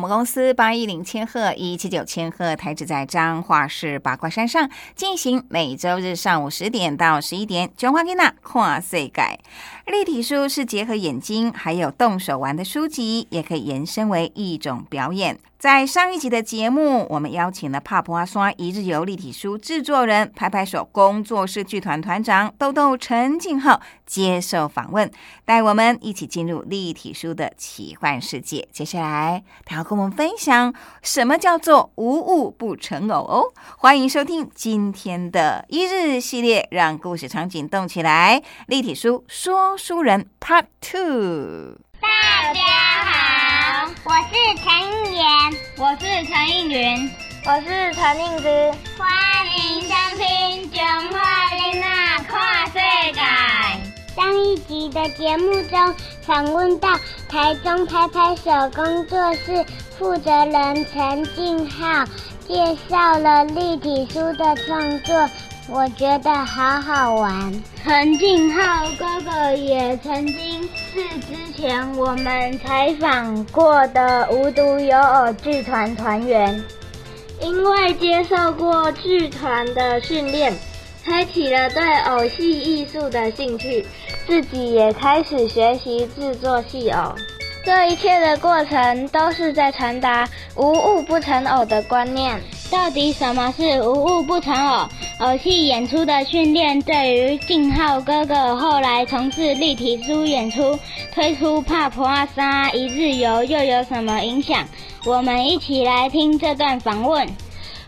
我们公司八一零千赫一七九千赫台址在彰化市八卦山上，进行每周日上午十点到十一点。全华囡仔看世界，立体书是结合眼睛还有动手玩的书籍，也可以延伸为一种表演。在上一集的节目，我们邀请了帕普阿刷一日游立体书制作人、拍拍手工作室剧团团长豆豆陈静浩接受访问，带我们一起进入立体书的奇幻世界。接下来，他要跟我们分享什么叫做无物不成偶哦。欢迎收听今天的一日系列，让故事场景动起来。立体书说书人 Part Two。大家，我是陈妍，我是陈映云，我是陈映之。欢迎收听《中华囡仔跨世界》。上一集的节目中，访问到台中拍拍手工作室负责人陈静浩，介绍了立体书的创作，我觉得好好玩。陈静浩哥哥也曾经是之前我们采访过的无独有偶剧团团员。因为接受过剧团的训练，开启了对偶戏艺术的兴趣，自己也开始学习制作戏偶。这一切的过程都是在传达“无物不成偶”的观念。到底什么是“无物不成偶”？偶戏演出的训练对于静浩哥哥后来从事立体书演出、推出帕普阿沙一日游又有什么影响？我们一起来听这段访问。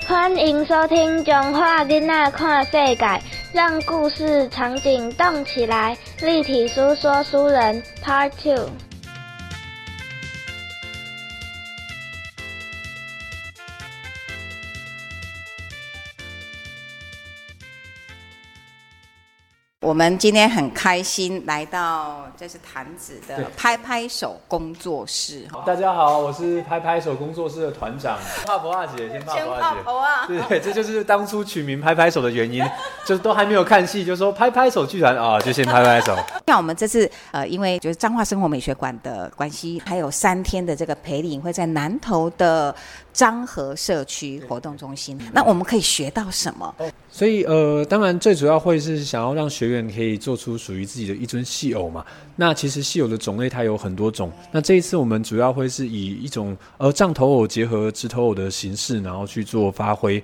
欢迎收听《中华囡仔看世界》，让故事场景动起来。立体书说书人 Part Two。我们今天很开心来到这是坛子的拍拍手工作室。大家好，我是拍拍手工作室的团长帕婆阿姐，先帕婆阿姐。啊！对对，这就是当初取名拍拍手的原因，就是都还没有看戏，就说拍拍手剧团啊，就先拍拍手。像我们这次呃，因为就是彰化生活美学馆的关系，还有三天的这个培领会在南投的彰和社区活动中心。那我们可以学到什么？所以呃，当然最主要会是想要让学员可以做出属于自己的一尊戏偶嘛。那其实戏偶的种类它有很多种。那这一次我们主要会是以一种呃杖头偶结合直头偶的形式，然后去做发挥。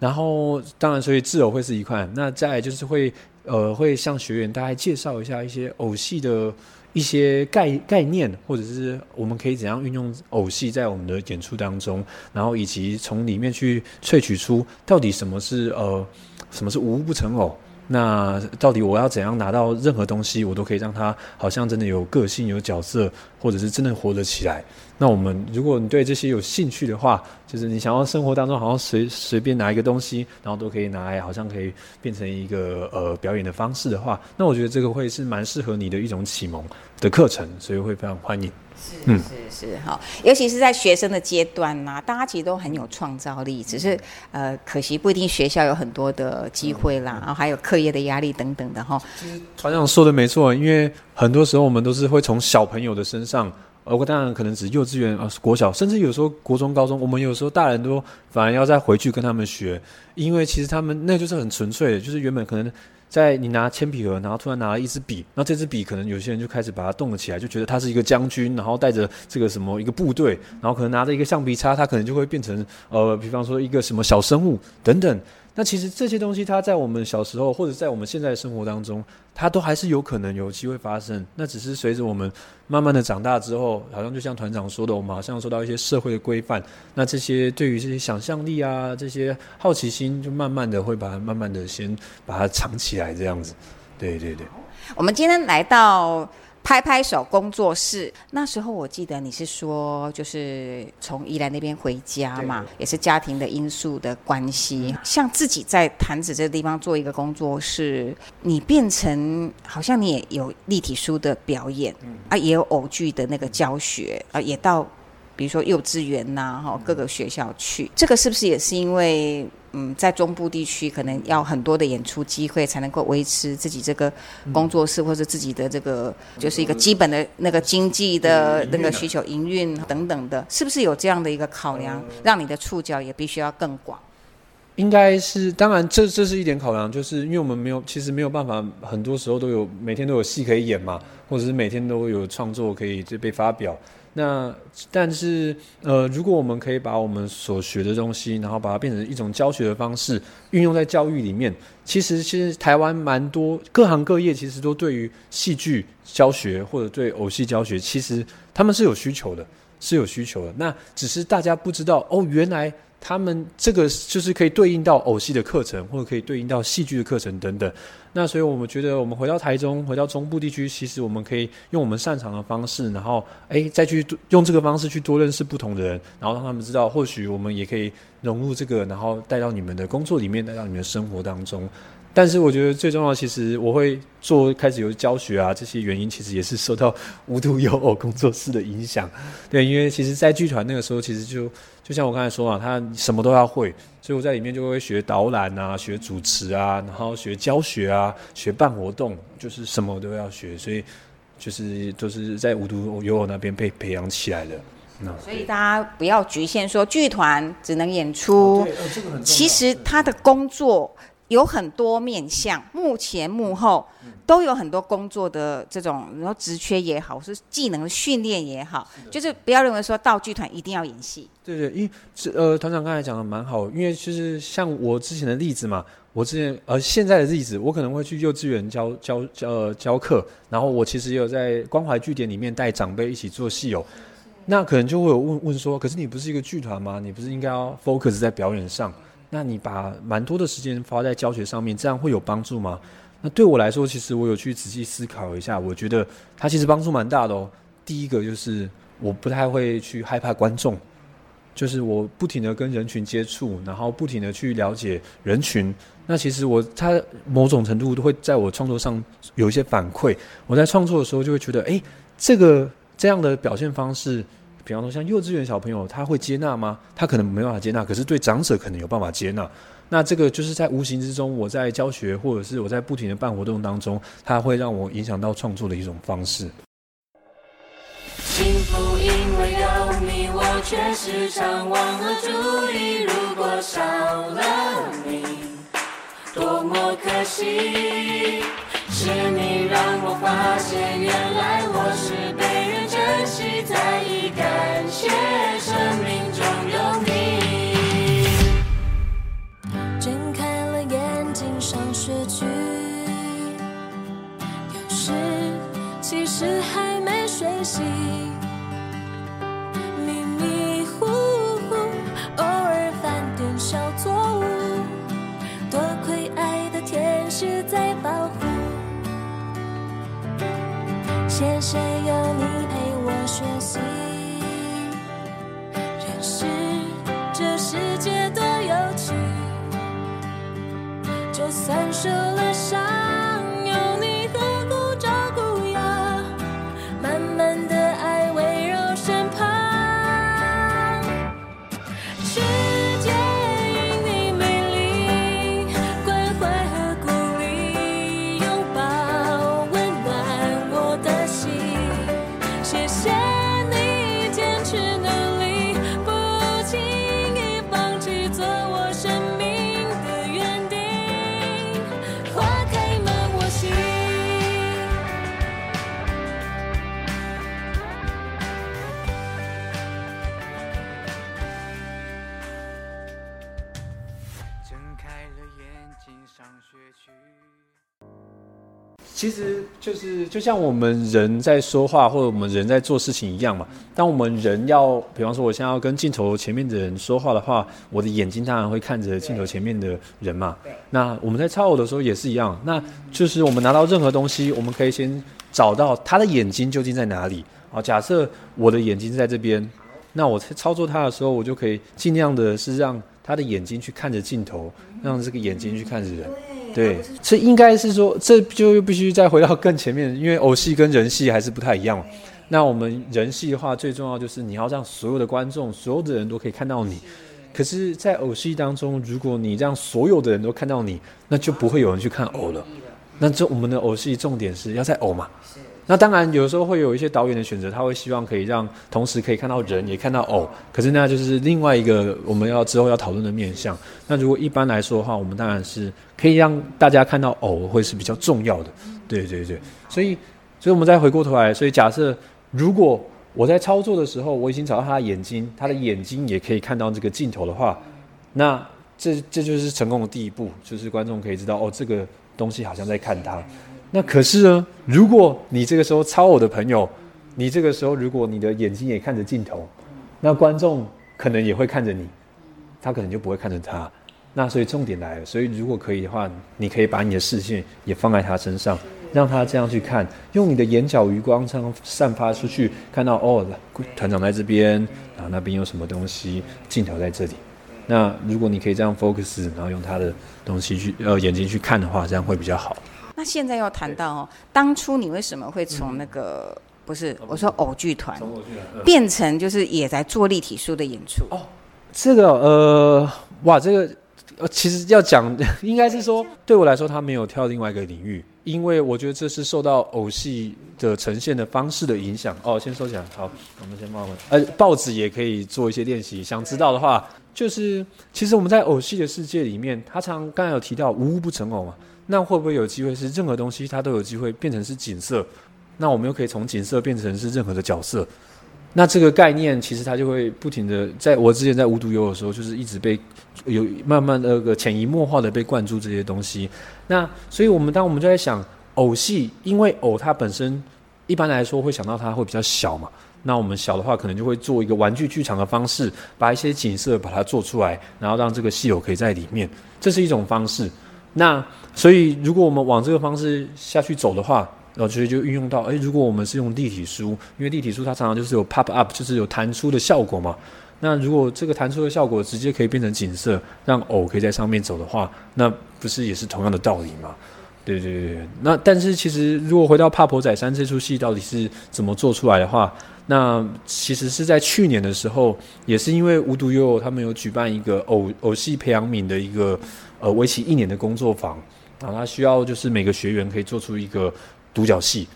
然后当然，所以自偶会是一块。那再就是会呃会向学员大概介绍一下一些偶戏的一些概概念，或者是我们可以怎样运用偶戏在我们的演出当中，然后以及从里面去萃取出到底什么是呃什么是无不成偶。那到底我要怎样拿到任何东西，我都可以让它好像真的有个性、有角色，或者是真的活得起来。那我们如果你对这些有兴趣的话，就是你想要生活当中好像随 随便拿一个东西，然后都可以拿来，好像可以变成一个呃表演的方式的话，那我觉得这个会是蛮适合你的一种启蒙的课程，所以会非常欢迎。是是是哈，尤其是在学生的阶段呐、大家其实都很有创造力，只是呃，可惜不一定学校有很多的机会啦，然后还有课业的压力等等的哈。团长说的没错，因为很多时候我们都是会从小朋友的身上，呃，我当然可能只幼稚园啊、国小，甚至有时候国中、高中，我们有时候大人都反而要再回去跟他们学，因为其实他们那就是很纯粹的，就是原本可能在你拿铅笔盒，然后突然拿了一支笔，那这支笔可能有些人就开始把它动了起来，就觉得它是一个将军，然后带着这个什么一个部队，然后可能拿着一个橡皮擦，它可能就会变成呃，比方说一个什么小生物等等。那其实这些东西，它在我们小时候或者在我们现在的生活当中，它都还是有可能有机会发生。那只是随着我们慢慢的长大之后，好像就像团长说的，我们好像受到一些社会的规范，那这些对于这些想象力啊，这些好奇心，就慢慢的会把它慢慢的先把它藏起来，这样子。对对对。我们今天来到拍拍手工作室，那时候我记得你是说，就是从宜兰那边回家嘛，也是家庭的因素的关系。像自己在潭子这个地方做一个工作室，你变成好像你也有立体书的表演，啊，也有偶剧的那个教学，啊，也到。比如说幼稚园呐、哈各个学校去，这个是不是也是因为嗯，在中部地区可能要很多的演出机会，才能够维持自己这个工作室或者自己的这个就是一个基本的那个经济的那个需求、营运等等的，是不是有这样的一个考量，让你的触角也必须要更广？应该是，当然这这是一点考量，就是因为我们没有，其实没有办法，很多时候都有每天都有戏可以演嘛，或者是每天都有创作可以就被发表。那但是呃，如果我们可以把我们所学的东西，然后把它变成一种教学的方式，运用在教育里面，其实其实台湾蛮多各行各业其实都对于戏剧教学或者对偶戏教学，其实他们是有需求的，是有需求的。那只是大家不知道哦，原来。他们这个就是可以对应到偶戏的课程，或者可以对应到戏剧的课程等等。那所以我们觉得，我们回到台中，回到中部地区，其实我们可以用我们擅长的方式，然后哎再去用这个方式去多认识不同的人，然后让他们知道，或许我们也可以融入这个，然后带到你们的工作里面，带到你们的生活当中。但是我觉得最重要，其实我会做开始有教学啊，这些原因其实也是受到无独有偶工作室的影响。对，因为其实，在剧团那个时候，其实就就像我刚才说嘛，他什么都要会，所以我在里面就会学导览啊，学主持啊，然后学教学啊，学办活动，就是什么都要学，所以就是都是在无独有偶那边被培养起来的。那所以大家不要局限说剧团只能演出，其实他的工作有很多面向，幕前幕后都有很多工作的这种，然后职缺也好，是技能训练也好，就是不要认为说道具团一定要演戏。对对，因为是呃，团长刚才讲的蛮好，因为就是像我之前的例子嘛，我之前呃现在的例子，我可能会去幼稚园教教教呃教课，然后我其实也有在关怀据点里面带长辈一起做戏友，那可能就会有问问说，可是你不是一个剧团吗？你不是应该要 focus 在表演上？那你把蛮多的时间花在教学上面，这样会有帮助吗？那对我来说，其实我有去仔细思考一下，我觉得它其实帮助蛮大的哦。第一个就是我不太会去害怕观众，就是我不停的跟人群接触，然后不停的去了解人群。那其实我他某种程度都会在我创作上有一些反馈。我在创作的时候就会觉得，诶，这个这样的表现方式，比方说像幼稚园小朋友，他会接纳吗？他可能没办法接纳，可是对长者可能有办法接纳。那这个就是在无形之中，我在教学或者是我在不停的办活动当中，它会让我影响到创作的一种方式。幸福因为有你，我却时常忘了注意。如果少了你，多么可惜。是你让我发现，原来我是被人珍惜，在 share. 就是就像我们人在说话或者我们人在做事情一样嘛。当我们人要，比方说我现在要跟镜头前面的人说话的话，我的眼睛当然会看着镜头前面的人嘛。那我们在超偶的时候也是一样。那就是我们拿到任何东西，我们可以先找到他的眼睛究竟在哪里。好，假设我的眼睛在这边，那我在操作它的时候，我就可以尽量的是让他的眼睛去看着镜头，让这个眼睛去看着人。对，这应该是说，这就又必须再回到更前面，因为偶戏跟人戏还是不太一样。那我们人戏的话，最重要就是你要让所有的观众、所有的人都可以看到你。可是，在偶戏当中，如果你让所有的人都看到你，那就不会有人去看偶了。那这我们的偶戏重点是要在偶嘛？那当然，有时候会有一些导演的选择，他会希望可以让同时可以看到人，也看到偶。可是那就是另外一个我们要之后要讨论的面向。那如果一般来说的话，我们当然是可以让大家看到偶，会是比较重要的。对对对，所以，所以我们再回过头来，所以假设如果我在操作的时候，我已经找到他的眼睛，他的眼睛也可以看到这个镜头的话，那这这就是成功的第一步，就是观众可以知道哦，这个东西好像在看他。那可是呢？如果你这个时候超我的朋友，你这个时候如果你的眼睛也看着镜头，那观众可能也会看着你，他可能就不会看着他。那所以重点来了，所以如果可以的话，你可以把你的视线也放在他身上，让他这样去看，用你的眼角余光这样散发出去，看到哦，团长在这边，然后那边有什么东西，镜头在这里。那如果你可以这样 focus，然后用他的东西去呃眼睛去看的话，这样会比较好。那现在要谈到哦，当初你为什么会从那个不是我说偶剧团变成就是也在做立体书的演出？哦，这个呃，哇，这个呃，其实要讲 应该是说，对我来说，他没有跳另外一个领域，因为我觉得这是受到偶戏的呈现的方式的影响。哦，先收起来，好，我们先报回。呃，报纸也可以做一些练习。想知道的话，就是其实我们在偶戏的世界里面，他常刚才有提到无物不成偶嘛。那会不会有机会是任何东西它都有机会变成是景色？那我们又可以从景色变成是任何的角色？那这个概念其实它就会不停的，在我之前在无独有偶的时候，就是一直被有慢慢的个潜移默化的被灌注这些东西。那所以我们当我们就在想偶戏，因为偶它本身一般来说会想到它会比较小嘛。那我们小的话可能就会做一个玩具剧场的方式，把一些景色把它做出来，然后让这个戏偶可以在里面，这是一种方式。那所以，如果我们往这个方式下去走的话，然后其实就运用到，哎，如果我们是用立体书，因为立体书它常常就是有 pop up，就是有弹出的效果嘛。那如果这个弹出的效果直接可以变成景色，让偶可以在上面走的话，那不是也是同样的道理吗？对对对对。那但是其实，如果回到《帕婆仔山》这出戏到底是怎么做出来的话，那其实是在去年的时候，也是因为无独有偶，他们有举办一个偶偶戏培养皿的一个。呃，为期一年的工作坊，啊，他需要就是每个学员可以做出一个独角戏，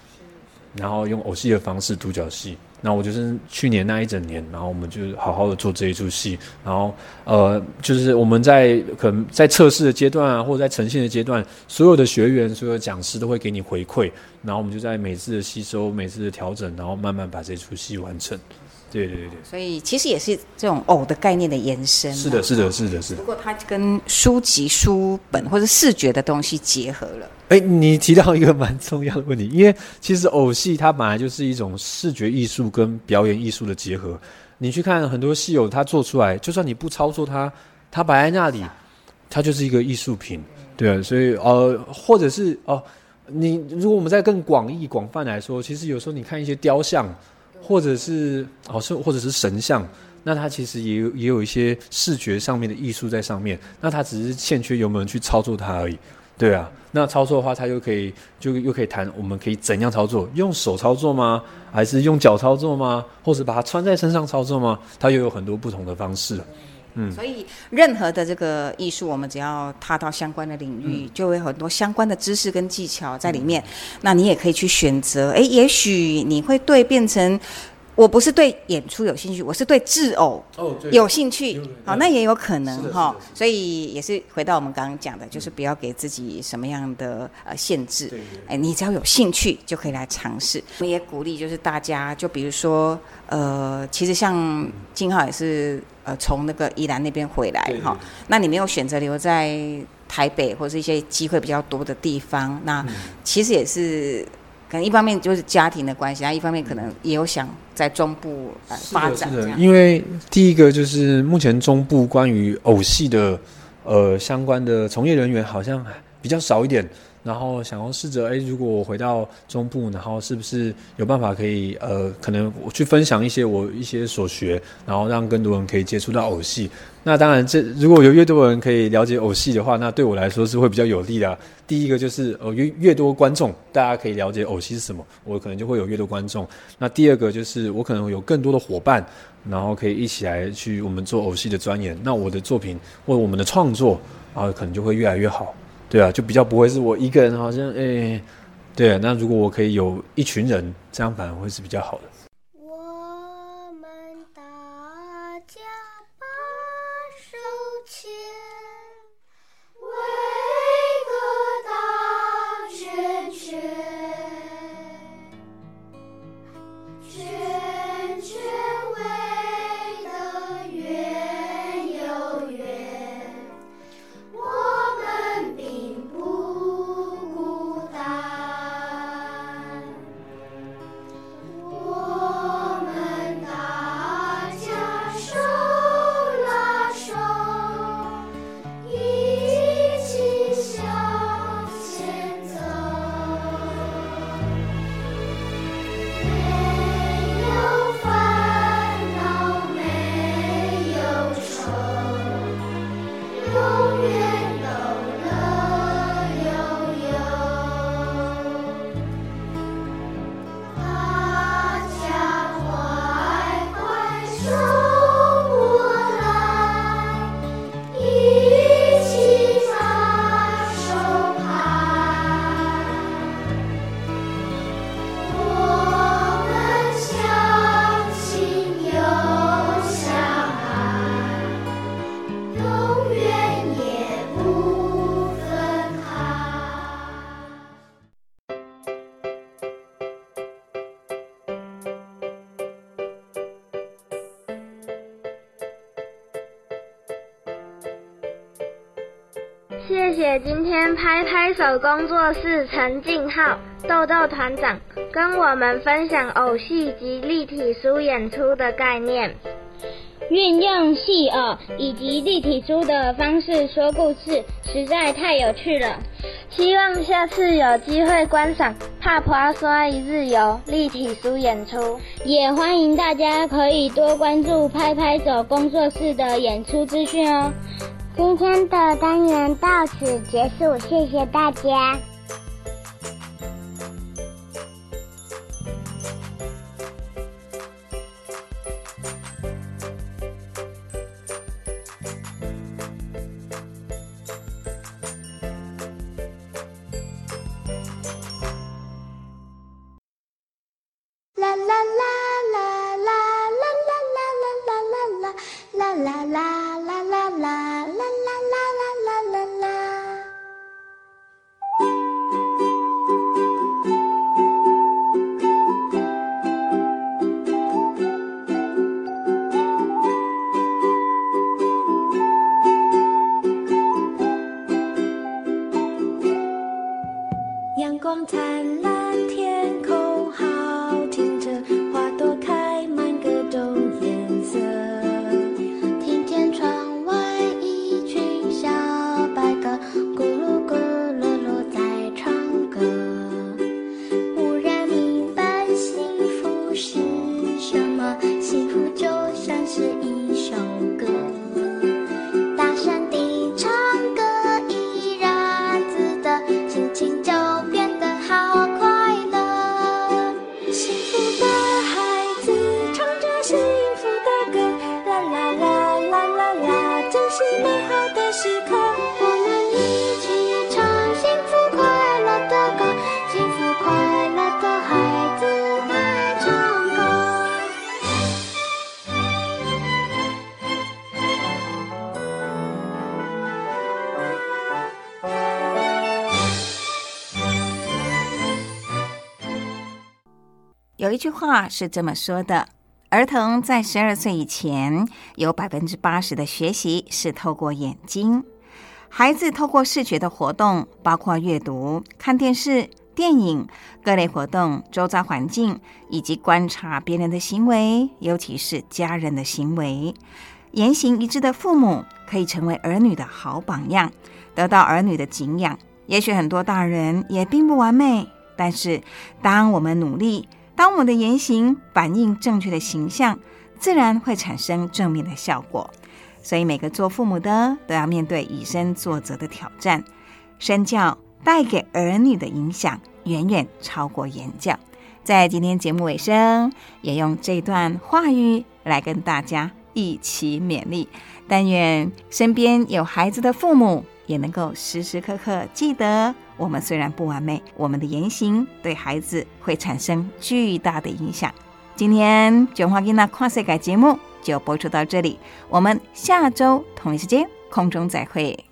然后用偶戏的方式独角戏。那我就是去年那一整年，然后我们就好好的做这一出戏，然后呃，就是我们在可能在测试的阶段啊，或者在呈现的阶段，所有的学员、所有讲师都会给你回馈，然后我们就在每次的吸收、每次的调整，然后慢慢把这出戏完成。对对对对，所以其实也是这种偶的概念的延伸。是的，是的，是的，是的。不过它跟书籍、书本或者视觉的东西结合了。哎，你提到一个蛮重要的问题，因为其实偶戏它本来就是一种视觉艺术跟表演艺术的结合。你去看很多戏偶，它做出来，就算你不操作它，它摆在那里，它就是一个艺术品。对啊，所以呃，或者是哦，你如果我们在更广义、广泛来说，其实有时候你看一些雕像。或者是哦，是或者是神像，那它其实也有也有一些视觉上面的艺术在上面，那它只是欠缺有没有人去操作它而已，对啊。那操作的话，它又可以就又可以谈，我们可以怎样操作？用手操作吗？还是用脚操作吗？或者把它穿在身上操作吗？它又有很多不同的方式。嗯，所以任何的这个艺术，我们只要踏到相关的领域，就会有很多相关的知识跟技巧在里面。那你也可以去选择，哎，也许你会对变成，我不是对演出有兴趣，我是对制偶有兴趣。好，那也有可能哈。所以也是回到我们刚刚讲的，就是不要给自己什么样的呃限制。哎，你只要有兴趣就可以来尝试。我们也鼓励就是大家，就比如说呃，其实像金浩也是。呃，从那个宜兰那边回来哈，那你没有选择留在台北或是一些机会比较多的地方。那其实也是可能一方面就是家庭的关系，一方面可能也有想在中部呃发展。因为第一个就是目前中部关于偶戏的呃相关的从业人员好像比较少一点，然后想要试着哎，如果我回到中部，然后是不是有办法可以呃，可能我去分享一些我一些所学，然后让更多人可以接触到偶戏。那当然这，如果有越多人可以了解偶戏的话，那对我来说是会比较有利的、第一个就是呃越越多观众，大家可以了解偶戏是什么，我可能就会有越多观众。那第二个就是我可能有更多的伙伴，然后可以一起来去我们做偶戏的钻研。那我的作品或我们的创作啊，可能就会越来越好。对啊，就比较不会是我一个人好像哎，对。那如果我可以有一群人，这样反而会是比较好的。今天拍拍手工作室陈静浩、豆豆团长跟我们分享偶戏及立体书演出的概念。运用戏偶以及立体书的方式说故事，实在太有趣了。希望下次有机会观赏《帕普阿刷一日游》立体书演出，也欢迎大家可以多关注拍拍手工作室的演出资讯哦。今天的单元到此结束，谢谢大家。是美好的时刻。我们一起唱幸福快乐的歌，幸福快乐的孩子爱唱歌。有一句话是这么说的：儿童在十二岁以前，有百分之八十的学习是透过眼睛。孩子透过视觉的活动，包括阅读、看电视、电影各类活动，周遭环境以及观察别人的行为，尤其是家人的行为。言行一致的父母可以成为儿女的好榜样，得到儿女的敬仰。也许很多大人也并不完美，但是当我们努力，当我们的言行反映正确的形象，自然会产生正面的效果。所以，每个做父母的都要面对以身作则的挑战。身教带给儿女的影响远远超过言教。在今天节目尾声，也用这段话语来跟大家一起勉励。但愿身边有孩子的父母也能够时时刻刻记得，我们虽然不完美，我们的言行对孩子会产生巨大的影响。今天《卷花囡娜跨世改》节目。就播出到这里，我们下周同一时间空中再会。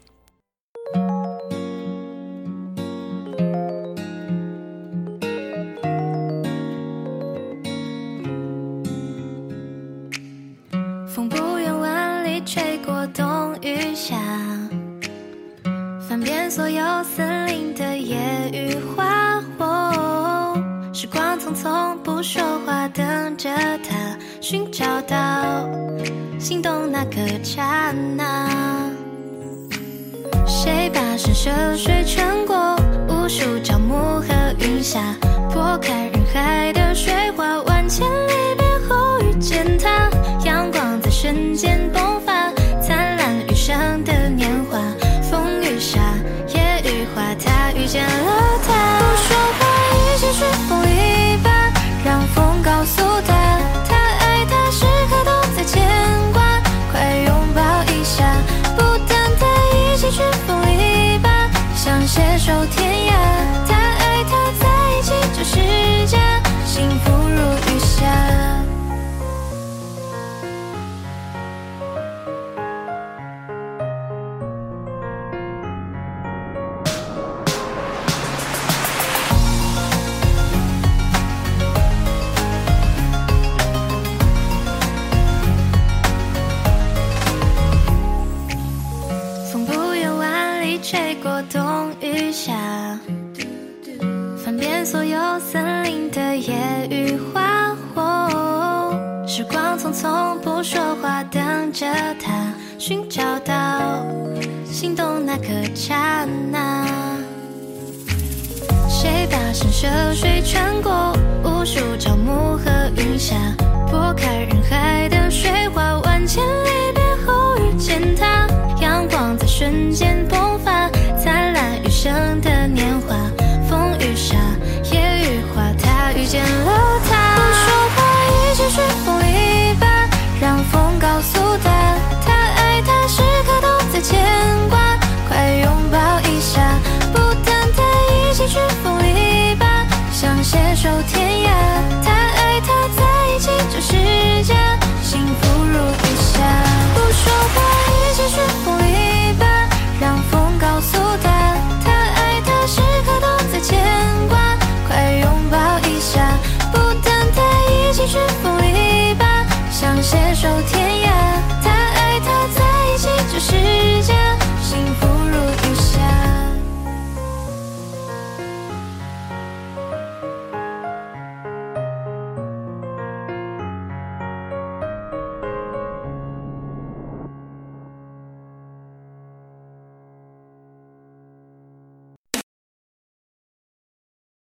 见所有森林的野与花火。时光匆匆，不说话，等着他，寻找到心动那颗刹那。谁跋山涉水穿过无数朝暮和云霞，拨开人海的。携手天涯。